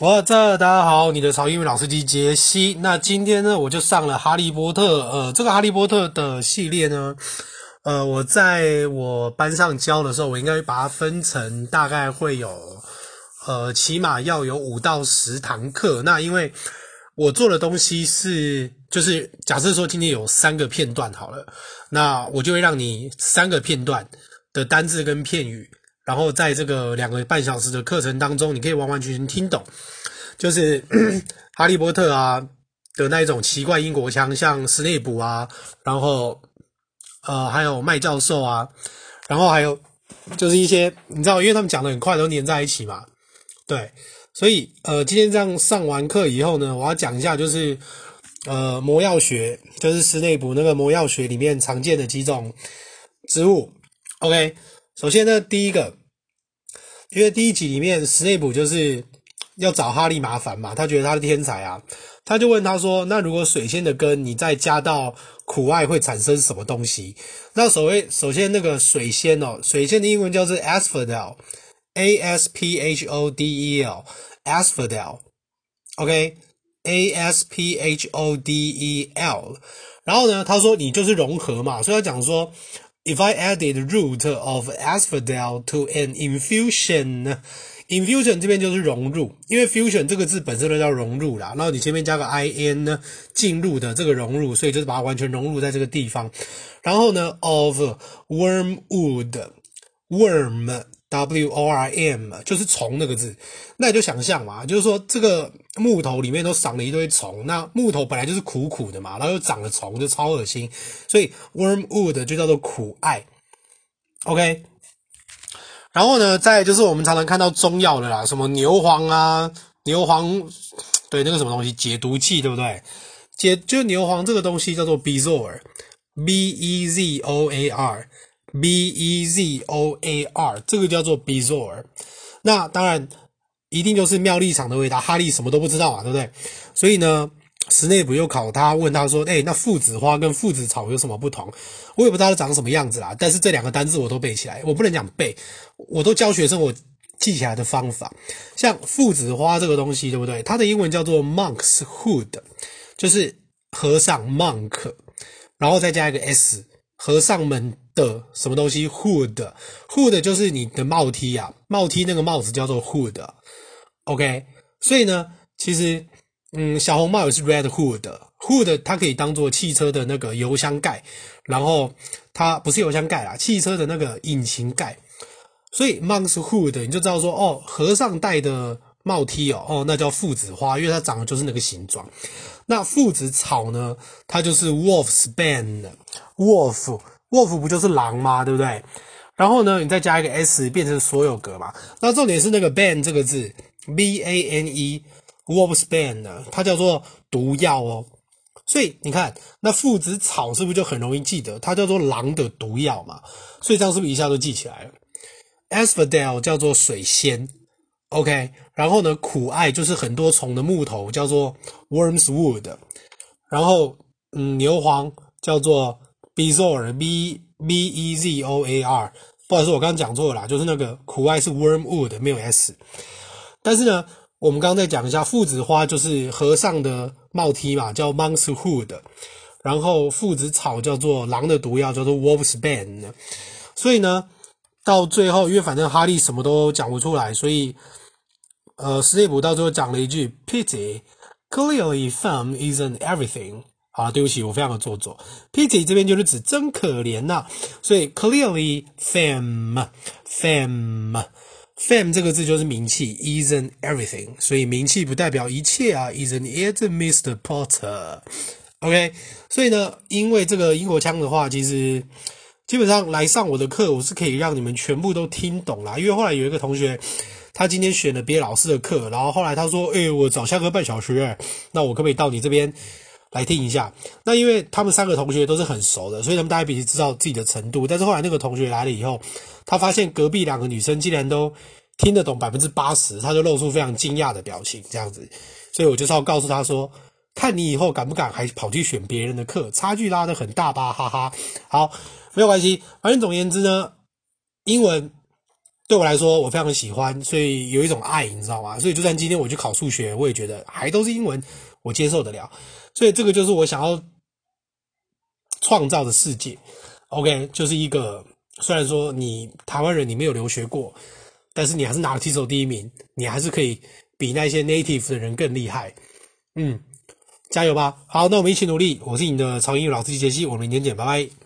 我这大家好，你的潮英语老司机杰西。那今天呢，我就上了《哈利波特》。呃，这个《哈利波特》的系列呢，呃，我在我班上教的时候，我应该把它分成大概会有，呃，起码要有五到十堂课。那因为我做的东西是，就是假设说今天有三个片段好了，那我就会让你三个片段的单字跟片语。然后在这个两个半小时的课程当中，你可以完完全全听懂，就是 哈利波特啊的那一种奇怪英国腔，像斯内普啊，然后呃还有麦教授啊，然后还有就是一些你知道，因为他们讲的很快，都黏在一起嘛，对，所以呃今天这样上完课以后呢，我要讲一下就是呃魔药学，就是斯内普那个魔药学里面常见的几种植物，OK。首先呢，第一个。因为第一集里面，史内普就是要找哈利麻烦嘛，他觉得他是天才啊，他就问他说：“那如果水仙的根你再加到苦艾会产生什么东西？”那所谓首先那个水仙哦，水仙的英文叫做 asphodel，a s p h o d e l，asphodel，OK，a s p h o d e l，然后呢，他说你就是融合嘛，所以他讲说。If I added root of asphodel to an infusion，infusion 这边就是融入，因为 fusion 这个字本身就叫融入啦，然后你前面加个 in 呢，进入的这个融入，所以就是把它完全融入在这个地方。然后呢，of wormwood，worm。W O R M 就是虫那个字，那你就想象嘛，就是说这个木头里面都长了一堆虫，那木头本来就是苦苦的嘛，然后又长了虫，就超恶心，所以 wormwood 就叫做苦艾，OK。然后呢，再就是我们常常看到中药的啦，什么牛黄啊，牛黄，对，那个什么东西解毒剂，对不对？解就牛黄这个东西叫做 Bezoar，B E Z O A R。B E Z O A R，这个叫做 Bezoar，那当然一定就是妙丽场的味道。哈利什么都不知道嘛，对不对？所以呢，史内普又考他，问他说：“哎，那附子花跟附子草有什么不同？”我也不知道它长什么样子啦，但是这两个单字我都背起来。我不能讲背，我都教学生我记起来的方法。像附子花这个东西，对不对？它的英文叫做 Monk's Hood，就是和尚 Monk，然后再加一个 S，和尚们。的什么东西？Hood，Hood 就是你的帽 T 啊，帽 T 那个帽子叫做 Hood，OK，所以呢，其实，嗯，小红帽也是 Red Hood，Hood 它可以当做汽车的那个油箱盖，然后它不是油箱盖啦，汽车的那个引擎盖，所以 Monk's Hood 你就知道说，哦，和尚戴的帽 T 哦，哦，那叫父子花，因为它长得就是那个形状。那父子草呢，它就是 wolf's band。wolf。Wolf 不就是狼吗？对不对？然后呢，你再加一个 s，变成所有格嘛。那重点是那个 ban 这个字，b a n e，Wolf's Bane 呢，它叫做毒药哦。所以你看，那附子草是不是就很容易记得？它叫做狼的毒药嘛。所以这样是不是一下就记起来了？Asphodel 叫做水仙，OK。然后呢，苦艾就是很多虫的木头，叫做 Worm's Wood。然后，嗯，牛黄叫做。Bezoar，B B E Z O A R，不好意思，我刚刚讲错了，就是那个苦艾是 wormwood，没有 s。但是呢，我们刚刚再讲一下，附子花就是和尚的帽梯嘛，叫 Monk's Hood。然后附子草叫做狼的毒药，叫做 Wolf's b a n。所以呢，到最后，因为反正哈利什么都讲不出来，所以呃，史内普到最后讲了一句 Pity，clearly femme isn't everything。啊，对不起，我非常的做作。Pity 这边就是指真可怜呐、所以 clearly fame fame fame 这个字就是名气，isn't everything，所以名气不代表一切啊，isn't it Mr. Potter？OK，、所以呢，因为这个英国腔的话，其实基本上来上我的课，我是可以让你们全部都听懂啦。因为后来有一个同学，他今天选了别老师的课，然后后来他说：“哎，我早下课半小时，那我可不可以到你这边？”来听一下，那因为他们三个同学都是很熟的，所以他们大概彼此知道自己的程度。但是后来那个同学来了以后，他发现隔壁两个女生竟然都听得懂百分之八十，他就露出非常惊讶的表情，这样子。所以我就是要告诉他说，看你以后敢不敢还跑去选别人的课，差距拉得很大吧，哈哈。好，没有关系，反正总言之呢，英文对我来说，我非常喜欢，所以有一种爱，你知道吗？所以就算今天我去考数学，我也觉得还都是英文，我接受得了。所以这个就是我想要创造的世界。OK，就是一个虽然说你台湾人你没有留学过，但是你还是拿了提手第一名，你还是可以比那些 native 的人更厉害。嗯，加油吧！好，那我们一起努力。我是你的超英语老师杰西，我们明天见，拜拜。